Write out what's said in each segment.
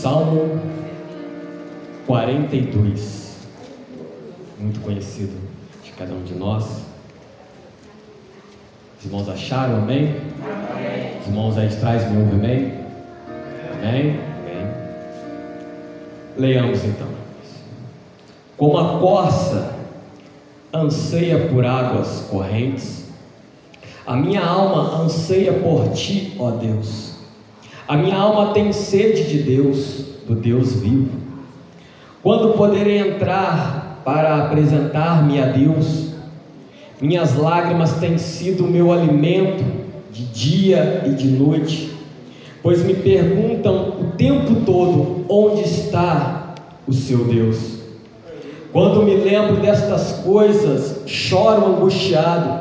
Salmo 42, muito conhecido de cada um de nós. Os irmãos acharam, amém? amém. Os irmãos aí de trás me ouvem, amém? Amém? Amém. Leiamos então. Como a corça anseia por águas correntes, a minha alma anseia por ti, ó Deus. A minha alma tem sede de Deus, do Deus vivo. Quando poderei entrar para apresentar-me a Deus? Minhas lágrimas têm sido o meu alimento de dia e de noite, pois me perguntam o tempo todo onde está o seu Deus. Quando me lembro destas coisas, choro angustiado,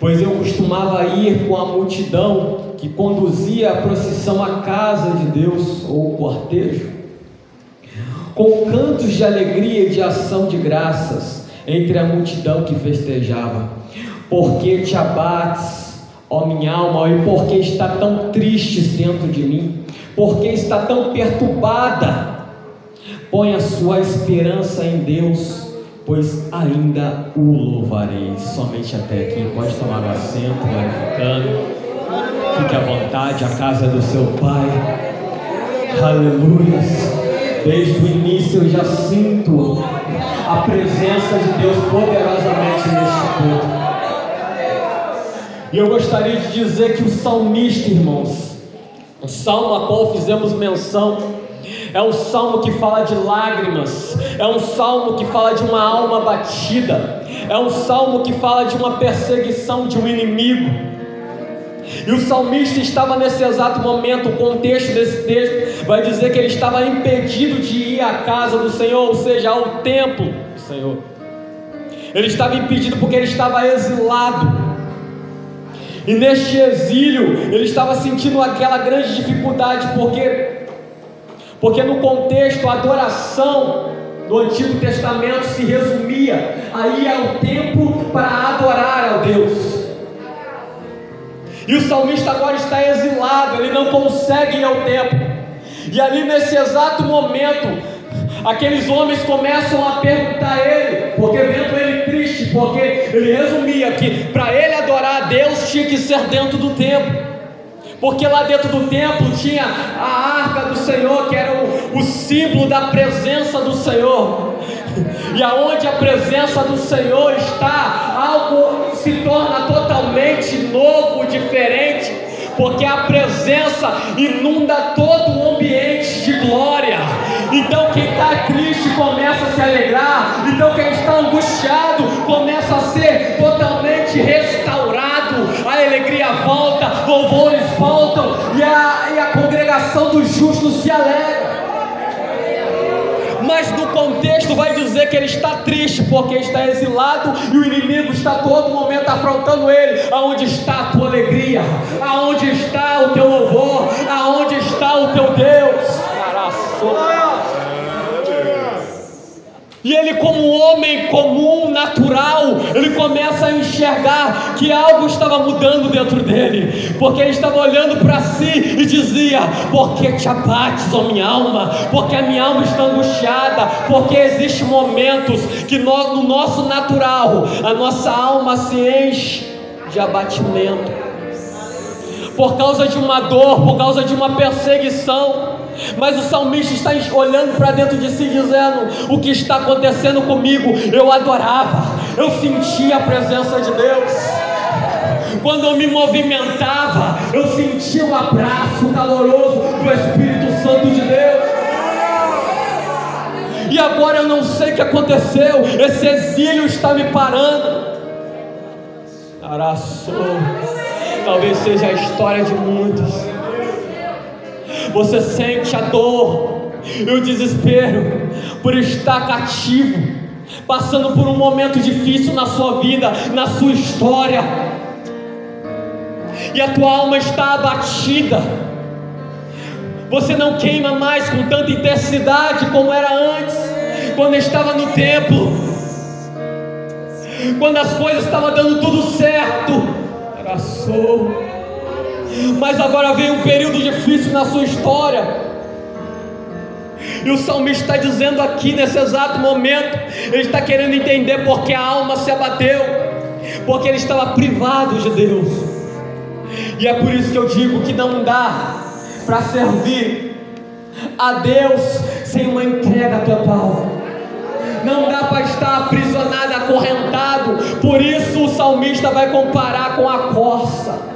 pois eu costumava ir com a multidão que conduzia a procissão à casa de Deus ou o cortejo, com cantos de alegria e de ação de graças entre a multidão que festejava. Porque te abates, ó minha alma, e porque está tão triste dentro de mim? Porque está tão perturbada? Põe a sua esperança em Deus, pois ainda o louvarei. Somente até aqui. Pode tomar o assento, glorificando. Fique à vontade, a casa do seu Pai. Aleluia. Desde o início eu já sinto a presença de Deus poderosamente neste culto. E eu gostaria de dizer que o salmista, irmãos, o salmo a qual fizemos menção, é um salmo que fala de lágrimas, é um salmo que fala de uma alma batida, é um salmo que fala de uma perseguição de um inimigo. E o salmista estava nesse exato momento, o contexto desse texto vai dizer que ele estava impedido de ir à casa do Senhor, ou seja, ao templo do Senhor. Ele estava impedido porque ele estava exilado. E neste exílio, ele estava sentindo aquela grande dificuldade, porque porque no contexto a adoração do Antigo Testamento se resumia aí ao tempo para adorar ao Deus. E o salmista agora está exilado, ele não consegue ir ao templo. E ali nesse exato momento, aqueles homens começam a perguntar a ele, porque vendo ele triste, porque ele resumia que para ele adorar a Deus tinha que ser dentro do templo. Porque lá dentro do templo tinha a arca do Senhor, que era o, o símbolo da presença do Senhor. E aonde a presença do Senhor está, algo se torna totalmente novo, diferente, porque a presença inunda todo o ambiente de glória. Então quem está triste começa a se alegrar, então quem e a, e a congregação dos justos se alegra mas no contexto vai dizer que ele está triste porque está exilado e o inimigo está todo momento afrontando ele. Aonde está a tua alegria? Aonde está o teu louvor? Aonde está o teu Deus? E ele, como um homem comum, natural, ele começa a enxergar que algo estava mudando dentro dele, porque ele estava olhando para si e dizia: Por que te abates, ó minha alma? Porque a minha alma está angustiada, porque existem momentos que nós, no nosso natural, a nossa alma se enche de abatimento, por causa de uma dor, por causa de uma perseguição. Mas o salmista está olhando para dentro de si, dizendo: O que está acontecendo comigo? Eu adorava, eu sentia a presença de Deus. Quando eu me movimentava, eu sentia o abraço caloroso do Espírito Santo de Deus. E agora eu não sei o que aconteceu, esse exílio está me parando. Araçou, talvez seja a história de muitos você sente a dor e o desespero por estar cativo, passando por um momento difícil na sua vida, na sua história, e a tua alma está abatida. Você não queima mais com tanta intensidade como era antes, quando estava no templo, quando as coisas estavam dando tudo certo. Só mas agora vem um período difícil na sua história. E o salmista está dizendo aqui nesse exato momento, ele está querendo entender porque a alma se abateu, porque ele estava privado de Deus. E é por isso que eu digo que não dá para servir a Deus sem uma entrega total não dá para estar aprisionado, acorrentado. Por isso o salmista vai comparar com a corça.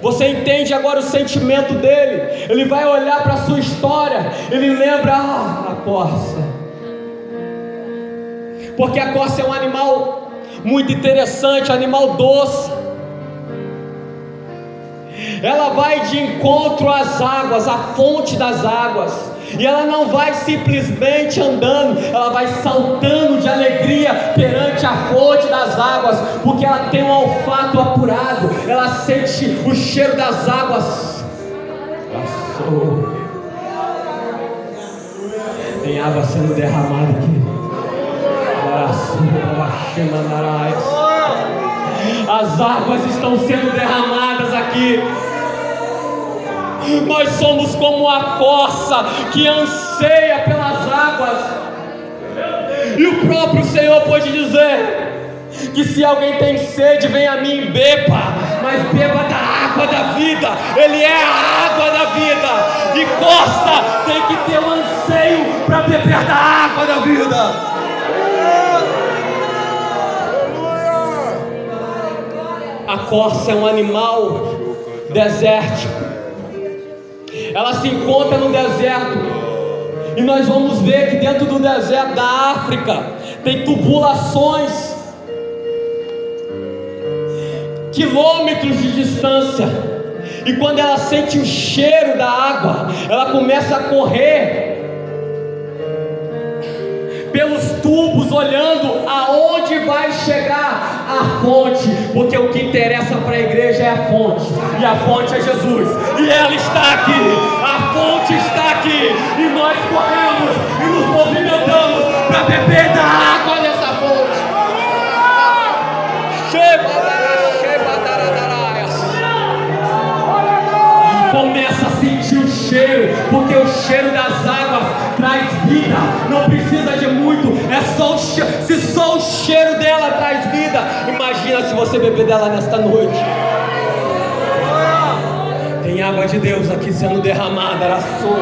Você entende agora o sentimento dele? Ele vai olhar para a sua história, ele lembra ah, a corça. Porque a corça é um animal muito interessante, animal doce. Ela vai de encontro às águas, à fonte das águas. E ela não vai simplesmente andando, ela vai saltando de alegria perante a fonte das águas, porque ela tem um olfato apurado, ela sente o cheiro das águas. Passou. Tem água sendo derramada aqui. As águas estão sendo derramadas aqui. Nós somos como a corça que anseia pelas águas. E o próprio Senhor pode dizer que se alguém tem sede, vem a mim e beba, mas beba da água da vida. Ele é a água da vida. E corça tem que ter um anseio para beber da água da vida. A corça é um animal desértico ela se encontra no deserto. E nós vamos ver que dentro do deserto da África tem tubulações, quilômetros de distância. E quando ela sente o cheiro da água, ela começa a correr pelos tubos, olhando aonde vai chegar a fonte, porque o que interessa para a igreja é a fonte, e a fonte é Jesus, e ela está aqui, a fonte está aqui, e nós corremos e nos movimentamos para beber da água dessa fonte. Começa a sentir o cheiro, porque o cheiro das águas vida, não precisa de muito, é só se só o cheiro dela traz vida, imagina se você beber dela nesta noite. Tem água de Deus aqui sendo derramada, araçou.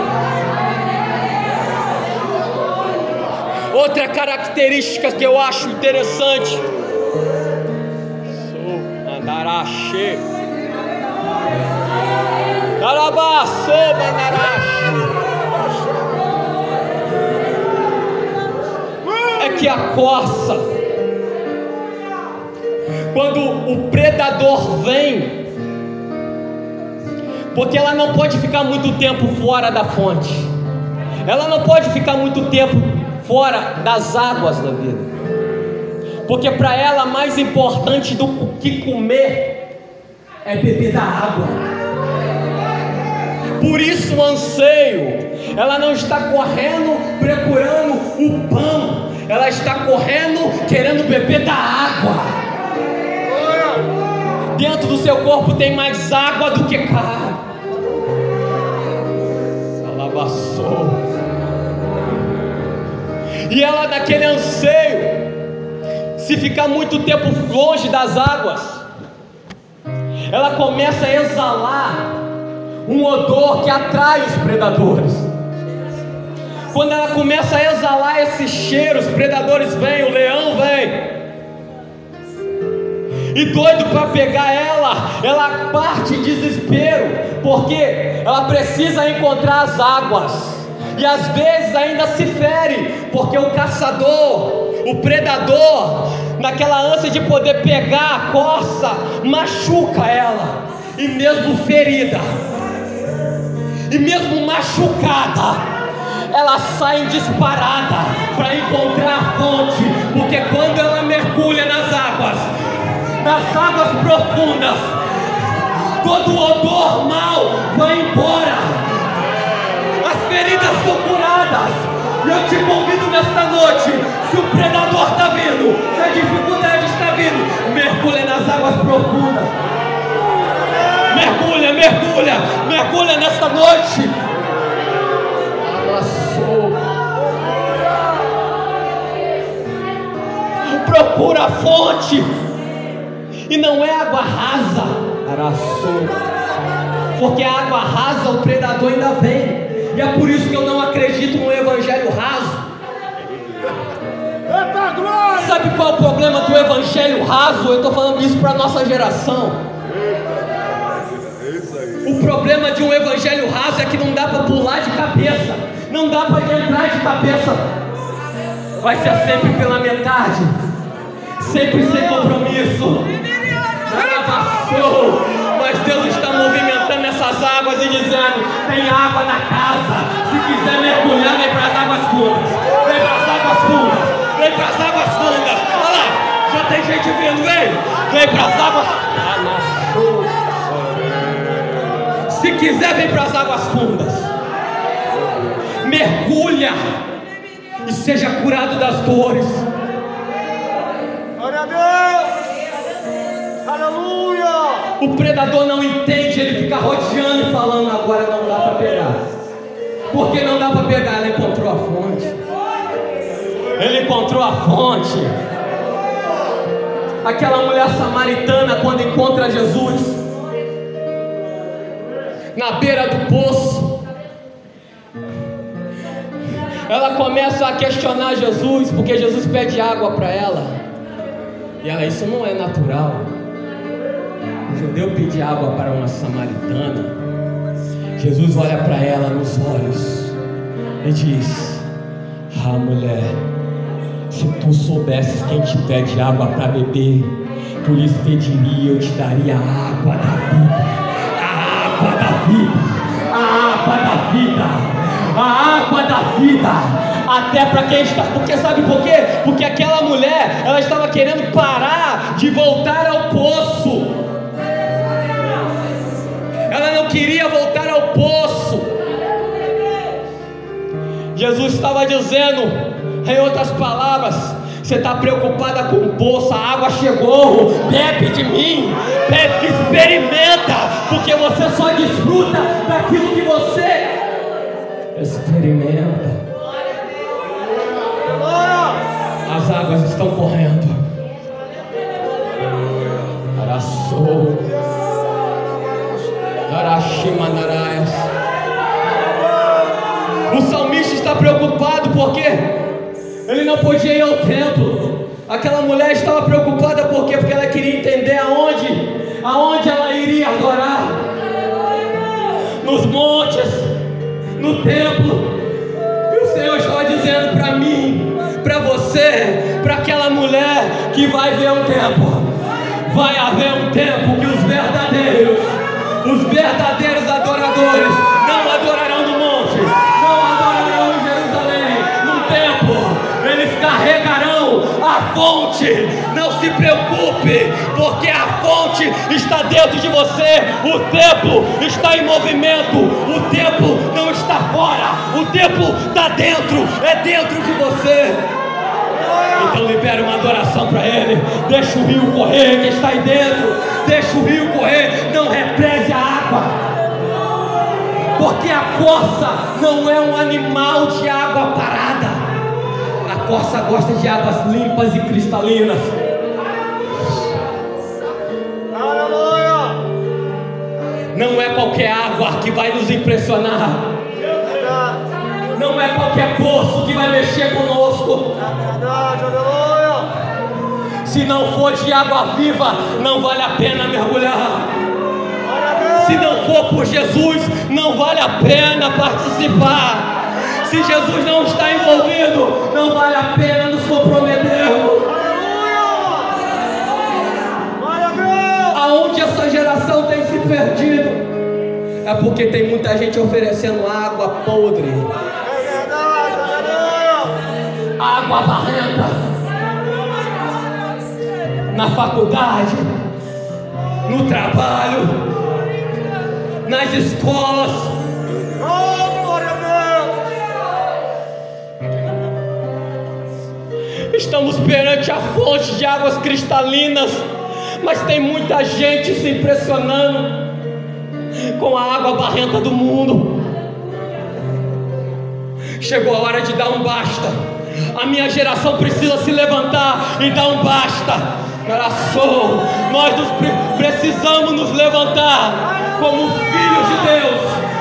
Outra característica que eu acho interessante. Sou andarache. Arabaçou, mandarache. Que a corça. Quando o predador vem, porque ela não pode ficar muito tempo fora da fonte, ela não pode ficar muito tempo fora das águas da vida, porque para ela mais importante do que comer é beber da água. Por isso o anseio, ela não está correndo procurando o pão, ela está correndo querendo beber da água. Dentro do seu corpo tem mais água do que carne. Alabaçou. E ela naquele anseio, se ficar muito tempo longe das águas, ela começa a exalar um odor que atrai os predadores. Quando ela começa a exalar esse cheiro, os predadores vêm, o leão vem. E doido para pegar ela, ela parte em desespero, porque ela precisa encontrar as águas. E às vezes ainda se fere, porque o caçador, o predador, naquela ânsia de poder pegar a coça, machuca ela, e mesmo ferida, e mesmo machucada, ela sai disparada para encontrar a fonte, porque quando ela mergulha nas águas, nas águas profundas, todo o odor mal vai embora, as feridas são curadas. Eu te convido nesta noite, se o predador está vindo, se a dificuldade está vindo, mergulhe nas águas profundas. Mergulha, mergulha, mergulha nesta noite. Procura a fonte. E não é água rasa. Porque a água rasa, o predador ainda vem. E é por isso que eu não acredito no evangelho raso. Sabe qual é o problema do evangelho raso? Eu estou falando isso para a nossa geração. O problema de um evangelho raso é que não dá para pular de cabeça, não dá para entrar de cabeça. Vai ser sempre pela metade, sempre sem compromisso. Passou, mas Deus está movimentando essas águas e dizendo: tem água na casa. Se quiser mergulhar, vem para as águas fundas. Vem para as águas fundas vem para as águas fundas. Olha lá, já tem gente vindo, vem, vem para as águas. Se quiser, vem para as águas fundas. Mergulha e seja curado das dores. Aleluia. O predador não entende, ele fica rodeando e falando: agora não dá para pegar. Porque não dá para pegar, ela encontrou a fonte ele encontrou a fonte. Aquela mulher samaritana, quando encontra Jesus, na beira do poço, ela começa a questionar Jesus, porque Jesus pede água para ela, e ela, isso não é natural. O judeu pedir água para uma samaritana. Jesus olha para ela nos olhos e diz: Ah, mulher, se tu soubesses quem te pede água para beber, por isso pediria, eu te daria a água da vida. A água da vida. A água da vida. A água da vida. Até para quem está. Porque sabe por quê? Porque aquela mulher, ela estava querendo parar de voltar ao poço. Queria voltar ao poço. Jesus estava dizendo: em outras palavras, você está preocupada com o poço, a água chegou, bebe de mim, bebe, experimenta, porque você só desfruta daquilo que você experimenta. As águas estão correndo. Araçou. Araximanaraias. O salmista está preocupado porque ele não podia ir ao templo. Aquela mulher estava preocupada por quê? Porque ela queria entender aonde, aonde ela iria adorar. Nos montes, no templo. E o Senhor estava dizendo para mim, para você, para aquela mulher que vai ver um tempo. Vai haver um tempo que os verdadeiros, os verdadeiros adoradores não adorarão no monte, carregarão a fonte. Não se preocupe, porque a fonte está dentro de você. O tempo está em movimento. O tempo não está fora. O tempo está dentro. É dentro de você. Então libere uma adoração para Ele. Deixa o rio correr que está aí dentro. Deixa o rio correr. Não represe a água porque a corça não é um animal de água parada corça gosta de águas limpas e cristalinas. Aleluia! Não é qualquer água que vai nos impressionar. Não é qualquer poço que vai mexer conosco. Se não for de água viva, não vale a pena mergulhar. Se não for por Jesus, não vale a pena participar. Se Jesus não está envolvido, não vale a pena nos comprometermos. Aonde essa geração tem se perdido? É porque tem muita gente oferecendo água podre. Água barrenta. Na faculdade, no trabalho, nas escolas Estamos perante a fonte de águas cristalinas, mas tem muita gente se impressionando. com a água barrenta do mundo. Chegou a hora de dar um basta. A minha geração precisa se levantar e dar um basta. Coração, nós nos precisamos nos levantar como filhos de Deus,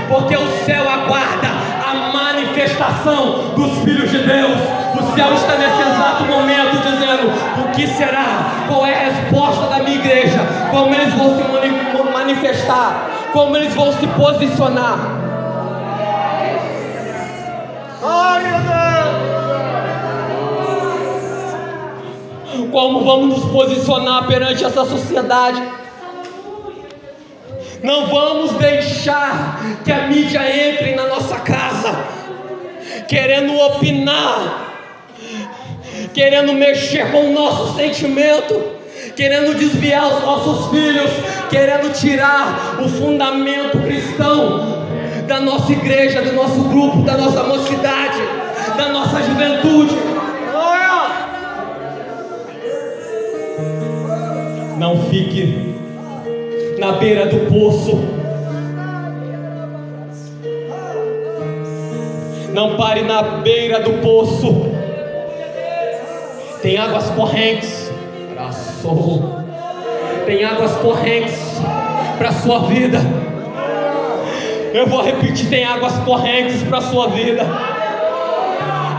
porque o céu aguarda a manifestação dos filhos de Deus. O céu está nesse exato momento dizendo: o que será? Qual é a resposta da minha igreja? Como eles vão se manifestar? Como eles vão se posicionar? Como vamos nos posicionar perante essa sociedade? Não vamos deixar que a mídia entre na nossa casa, querendo opinar, querendo mexer com o nosso sentimento, querendo desviar os nossos filhos, querendo tirar o fundamento cristão da nossa igreja, do nosso grupo, da nossa mocidade, da nossa juventude. Não fique na beira do poço. Não pare na beira do poço. Tem águas correntes. Tem águas correntes para sua vida. Eu vou repetir: tem águas correntes para sua vida.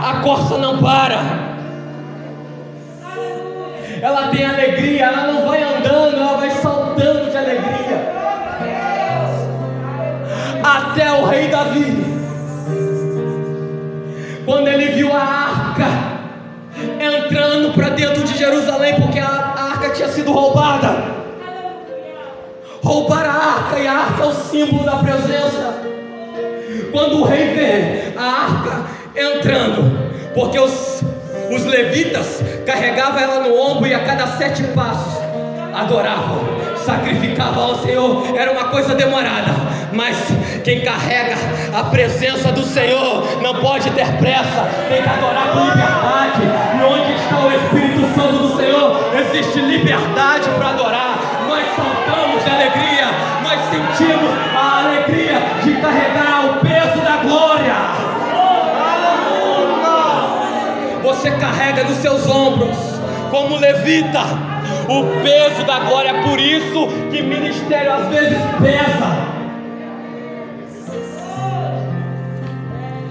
A corça não para. Ela tem alegria, ela não vai andando, ela vai saltando de alegria. Até o rei Davi, quando ele viu a arca entrando para dentro de Jerusalém, porque a arca tinha sido roubada. Roubaram a arca, e a arca é o símbolo da presença. Quando o rei vê a arca entrando, porque os, os levitas carregavam ela no ombro e a cada sete passos adoravam, sacrificavam ao Senhor, era uma coisa demorada, mas quem carrega a presença do Senhor não pode ter pressa, tem que adorar com liberdade. E onde está o Espírito Santo do Senhor, existe liberdade para adorar. Nós saltamos de alegria, nós sentimos Você carrega nos seus ombros, como levita, o peso da glória. É por isso que ministério às vezes pesa.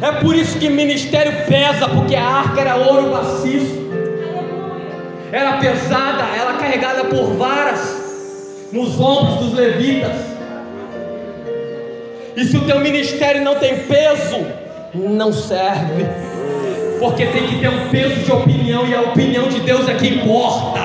É por isso que ministério pesa, porque a arca era ouro maciço, era pesada, ela carregada por varas nos ombros dos levitas. E se o teu ministério não tem peso, não serve, porque tem que ter um peso de opinião, e a opinião de Deus é que importa.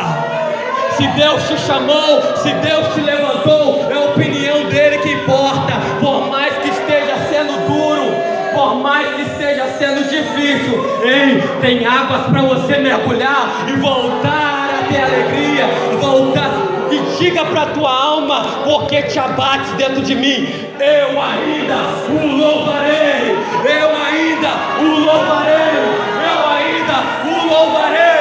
Se Deus te chamou, se Deus te levantou, é a opinião dele que importa, por mais que esteja sendo duro por mais que esteja sendo difícil, ei, tem águas para você mergulhar e voltar a ter alegria, voltar e diga para a tua alma, porque te abate dentro de mim, eu ainda o louvarei, eu ainda o louvarei, eu ainda o louvarei.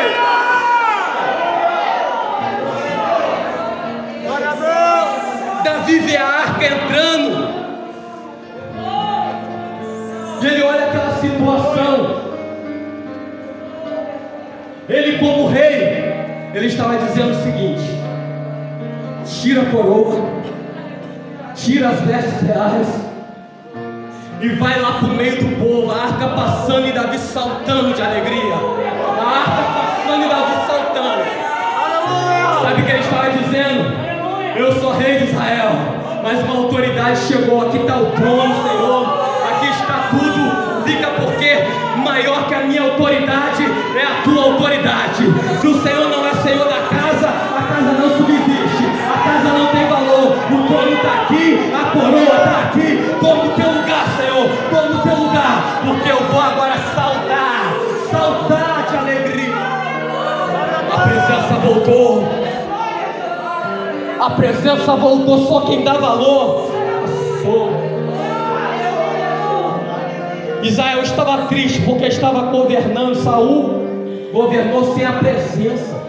Davi vê a arca entrando. E ele olha aquela situação. Ele, como rei, ele estava dizendo o seguinte: tira a coroa, tira as vestes reais e vai lá para o meio do povo, a arca passando e Davi saltando de alegria. A arca passando e Davi saltando. Sabe o que ele estava dizendo? Eu sou rei de Israel, mas uma autoridade chegou, aqui está o trono, Senhor tudo fica porque maior que a minha autoridade é a tua autoridade. Se o Senhor não é Senhor da está aqui. Toma o teu lugar, Senhor, toma o teu lugar, porque eu vou agora saltar, saltar de alegria. A presença voltou. A presença voltou, só quem dá valor. Sou. Israel estava triste porque estava governando, Saul governou sem a presença.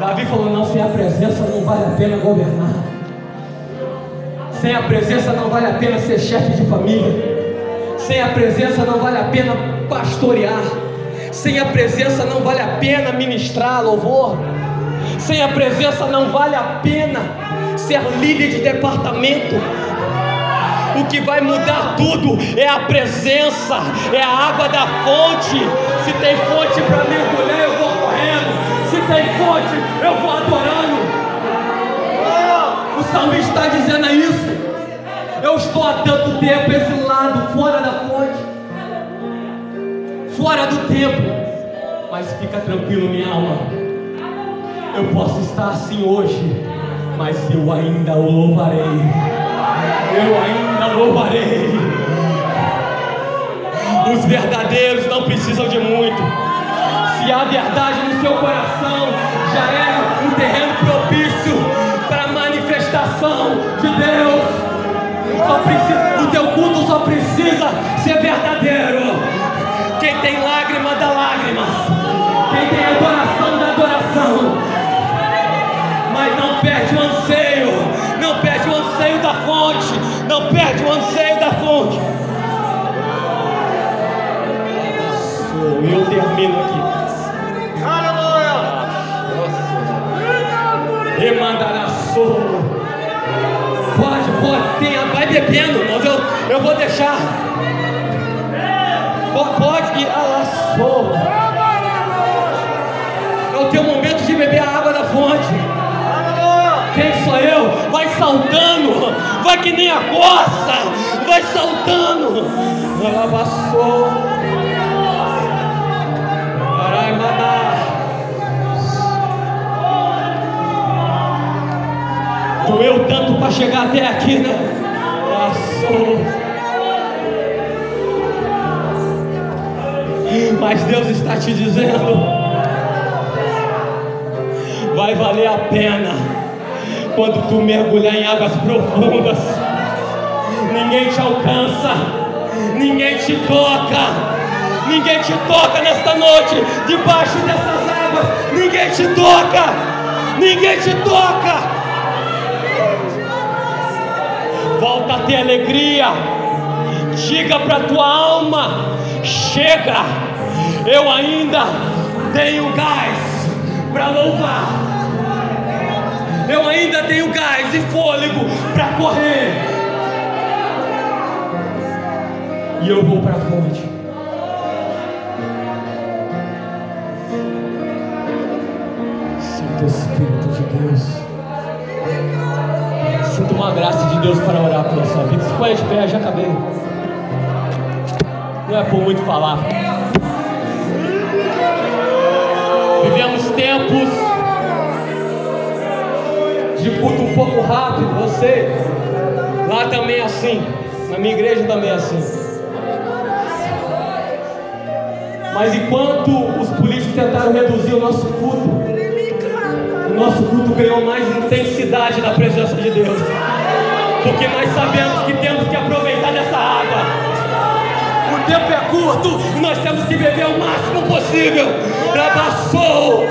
Davi falou: não, sem a presença não vale a pena governar. Sem a presença não vale a pena ser chefe de família. Sem a presença não vale a pena pastorear. Sem a presença não vale a pena ministrar louvor. Sem a presença não vale a pena ser líder de departamento. O que vai mudar tudo é a presença, é a água da fonte. Se tem fonte para mergulhar, eu vou correndo. Se tem fonte, eu vou adorando. O salmista está dizendo isso. Eu estou há tanto tempo esse lado, fora da fonte, fora do tempo. Mas fica tranquilo, minha alma. Eu posso estar assim hoje, mas eu ainda o louvarei. Eu ainda louvarei. Os verdadeiros não precisam de muito. Se há verdade no seu coração, já é um terreno Só precisa, o teu culto só precisa ser verdadeiro. Quem tem lágrima dá lágrimas. Quem tem adoração dá adoração. Mas não perde o anseio. Não perde o anseio da fonte. Não perde o anseio da fonte. Eu termino aqui. Aleluia. Remandará solo. Bebendo, mas eu, eu vou deixar. Pode, ir, alaçou. É o teu momento de beber a água da fonte. Quem sou eu? Vai saltando, vai que nem a coça, vai saltando. Alabaçou. Araimana. Doeu tanto para chegar até aqui, né? Mas Deus está te dizendo: vai valer a pena quando tu mergulhar em águas profundas. Ninguém te alcança, ninguém te toca, ninguém te toca nesta noite, debaixo dessas águas, ninguém te toca, ninguém te toca. volta a ter alegria. Diga para tua alma: chega, eu ainda tenho gás para louvar. Eu ainda tenho gás e fôlego para correr. E eu vou para a fonte. Santo Espírito de Deus. Sinto uma graça de Deus para orar pela sua vida. Se põe de pé, já acabei. Não é por muito falar. Vivemos tempos de culto um pouco rápido. Você, lá também é assim. Na minha igreja também é assim. Mas enquanto os políticos tentaram reduzir o nosso culto, o nosso culto ganhou mais intensidade na presença de Deus. Porque nós sabemos que temos que aproveitar. O tempo é curto e nós temos que beber o máximo possível. Rabassou.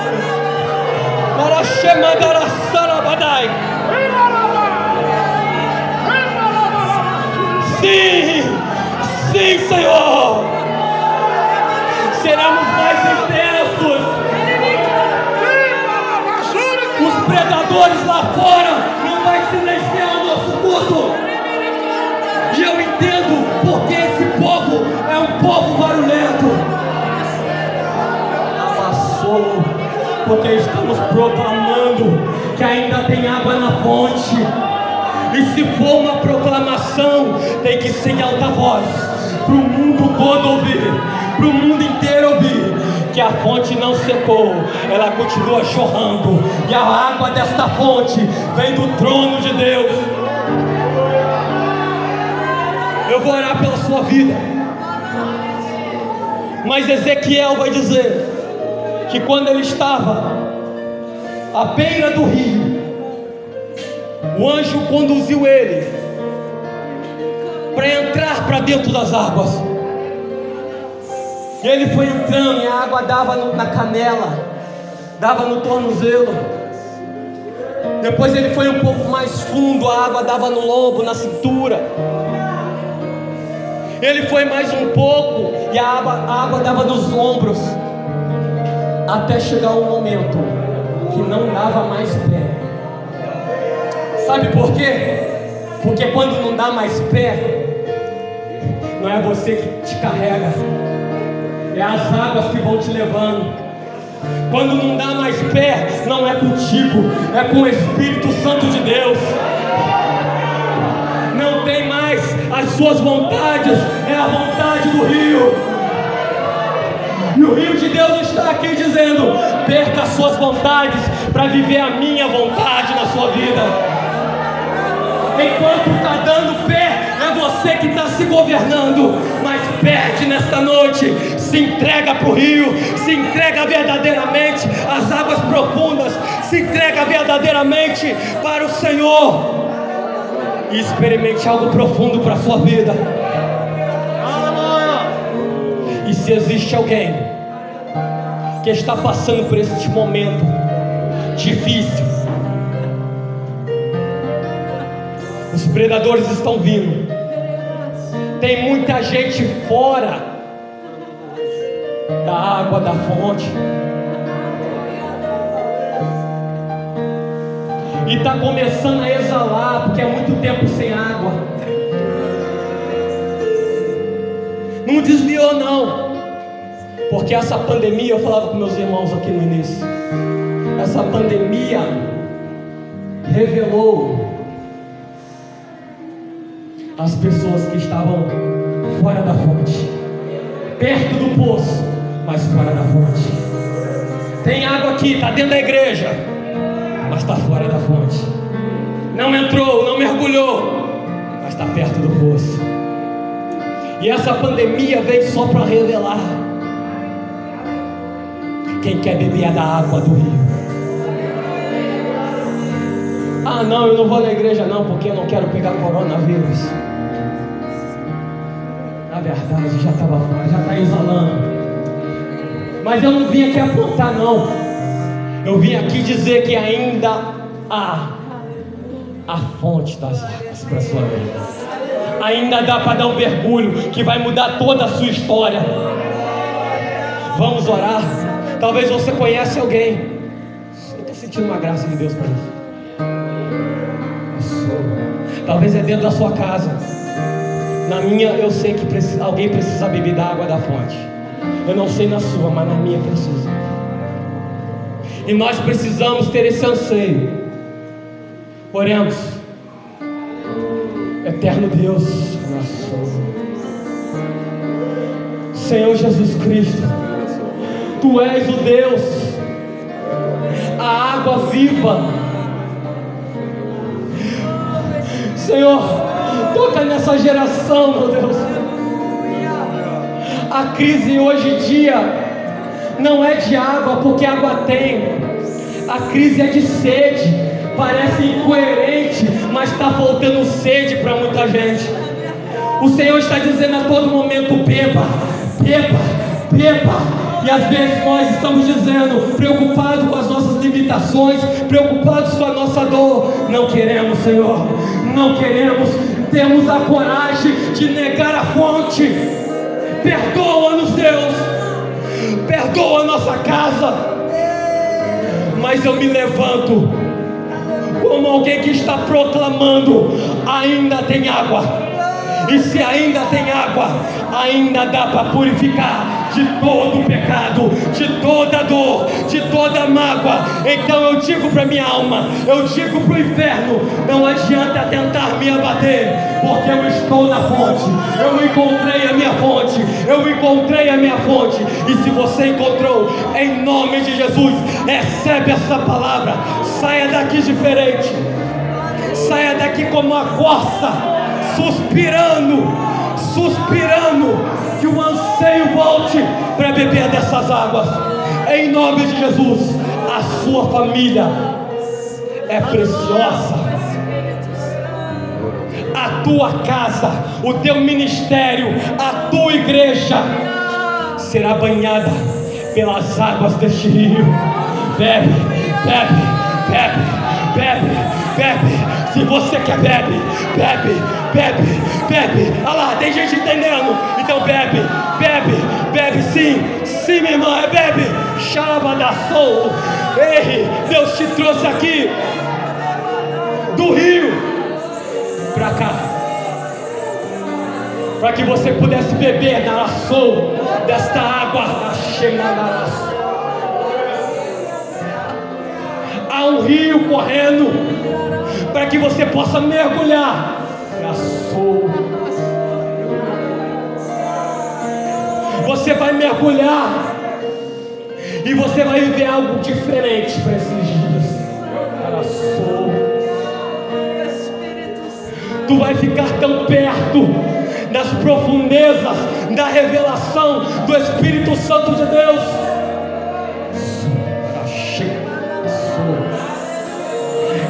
Para Shemandarasarabadai. Sim, sim, Senhor. Seremos mais intensos predadores lá fora não vai silenciar o nosso culto. E eu entendo porque um povo barulhento. Amassou, porque estamos proclamando que ainda tem água na fonte. E se for uma proclamação, tem que ser em alta voz, para o mundo todo ouvir, para o mundo inteiro ouvir que a fonte não secou, ela continua chorrando, e a água desta fonte vem do trono de Deus. Eu vou orar pela sua vida, mas Ezequiel vai dizer que quando ele estava à beira do rio, o anjo conduziu ele para entrar para dentro das águas. E ele foi entrando e a água dava no, na canela, dava no tornozelo. Depois ele foi um pouco mais fundo, a água dava no lombo, na cintura. Ele foi mais um pouco e a água, a água dava nos ombros. Até chegar um momento que não dava mais pé. Sabe por quê? Porque quando não dá mais pé, não é você que te carrega, é as águas que vão te levando. Quando não dá mais pé, não é contigo, é com o Espírito Santo de Deus. As suas vontades, é a vontade do rio. E o rio de Deus está aqui dizendo: perca as suas vontades para viver a minha vontade na sua vida. Enquanto está dando pé, é você que está se governando, mas perde nesta noite, se entrega para o rio, se entrega verdadeiramente às águas profundas, se entrega verdadeiramente para o Senhor e experimente algo profundo para a sua vida. E se existe alguém que está passando por este momento difícil, os predadores estão vindo, tem muita gente fora da água da fonte. E está começando a exalar, porque é muito tempo sem água. Não desviou, não. Porque essa pandemia, eu falava com meus irmãos aqui no início. Essa pandemia revelou as pessoas que estavam fora da fonte, perto do poço, mas fora da fonte. Tem água aqui, está dentro da igreja, mas está fora da fonte. Não entrou, não mergulhou, mas está perto do poço. E essa pandemia veio só para revelar quem quer beber da água do rio. Ah, não, eu não vou na igreja não, porque eu não quero pegar coronavírus. Na verdade, já estava já está exalando. Mas eu não vim aqui apontar, não. Eu vim aqui dizer que ainda há a fonte das águas para sua vida. Ainda dá para dar um mergulho que vai mudar toda a sua história. Vamos orar. Talvez você conhece alguém. Eu estou sentindo uma graça de Deus para isso. Talvez é dentro da sua casa. Na minha eu sei que precisa, alguém precisa beber da água da fonte. Eu não sei na sua, mas na minha precisa. E nós precisamos ter esse anseio. Oremos. Eterno Deus, Senhor Jesus Cristo, Tu és o Deus, a água viva. Senhor, toca nessa geração, meu Deus. A crise hoje em dia não é de água, porque água tem. A crise é de sede. Parece incoerente, mas está faltando sede para muita gente. O Senhor está dizendo a todo momento: beba, beba, beba. E às vezes nós estamos dizendo, preocupados com as nossas limitações, preocupados com a nossa dor. Não queremos, Senhor, não queremos. Temos a coragem de negar a fonte Perdoa-nos, Deus. Perdoa a nossa casa. Mas eu me levanto como alguém que está proclamando: ainda tem água. E se ainda tem água, ainda dá para purificar de todo o pecado, de toda dor, de toda mágoa. Então eu digo para minha alma, eu digo para o inferno: não adianta tentar me abater, porque eu estou na fonte. Eu encontrei a minha fonte, eu encontrei a minha fonte. E se você encontrou, em nome de Jesus, recebe essa palavra. Saia daqui diferente, saia daqui como uma corça, suspirando, suspirando que o anseio volte para beber dessas águas. Em nome de Jesus, a sua família é preciosa. A tua casa, o teu ministério, a tua igreja será banhada pelas águas deste rio. Bebe, bebe, bebe bebe, bebe. Se você quer, bebe, bebe, bebe, bebe. Olha lá, tem gente entendendo. Então bebe, bebe, bebe sim. Sim, minha irmã, é bebe. Xarabadaçou. Ei, Deus te trouxe aqui do rio para cá. Para que você pudesse beber na sol desta água da há um rio correndo para que você possa mergulhar. Você vai mergulhar e você vai viver algo diferente para esses dias. Tu vai ficar tão perto das profundezas da revelação do Espírito Santo de Deus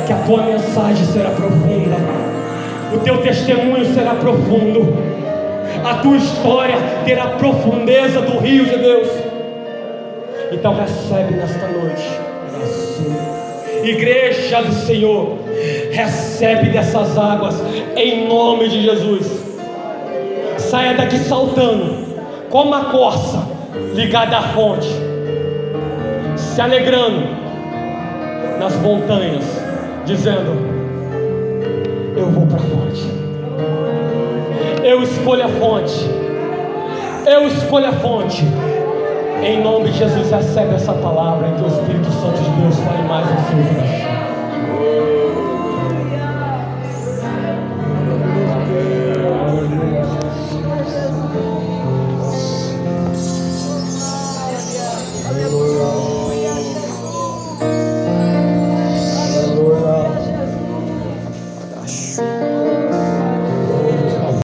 que a tua mensagem será profunda, o teu testemunho será profundo, a tua história terá profundeza do rio de Deus. Então recebe nesta noite, igreja do Senhor, recebe dessas águas em nome de Jesus. Saia daqui saltando, como a corça ligada à fonte, se alegrando nas montanhas dizendo: Eu vou para a fonte. Eu escolho a fonte. Eu escolho a fonte. Em nome de Jesus, recebe essa palavra. E que o Espírito Santo de Deus fale mais no seu coração.